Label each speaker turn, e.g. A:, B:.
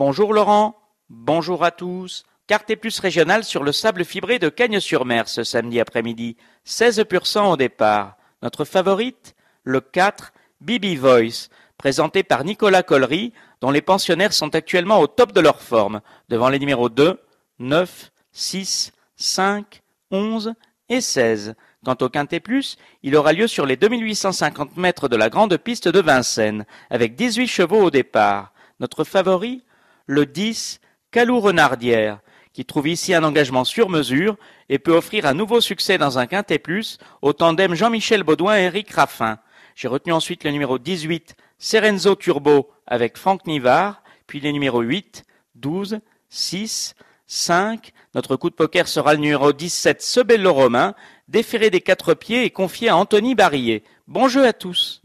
A: Bonjour Laurent, bonjour à tous. Carte plus régionale sur le sable fibré de Cagnes-sur-Mer ce samedi après-midi. 16% au départ. Notre favorite Le 4, Bibi Voice, présenté par Nicolas Collery, dont les pensionnaires sont actuellement au top de leur forme, devant les numéros 2, 9, 6, 5, 11 et 16. Quant au Quintet Plus, il aura lieu sur les 2850 mètres de la grande piste de Vincennes, avec 18 chevaux au départ. Notre favori Le 10, Calou Renardière, qui trouve ici un engagement sur mesure et peut offrir un nouveau succès dans un Quintet Plus au tandem Jean-Michel Baudouin et Eric Raffin. J'ai retenu ensuite le numéro 18, Serenzo Turbo, avec Franck Nivard, puis les numéros 8, 12, 6, 5. Notre coup de poker sera le numéro 17, Sebello Romain, déféré des quatre pieds et confié à Anthony Barillet. Bon jeu à tous.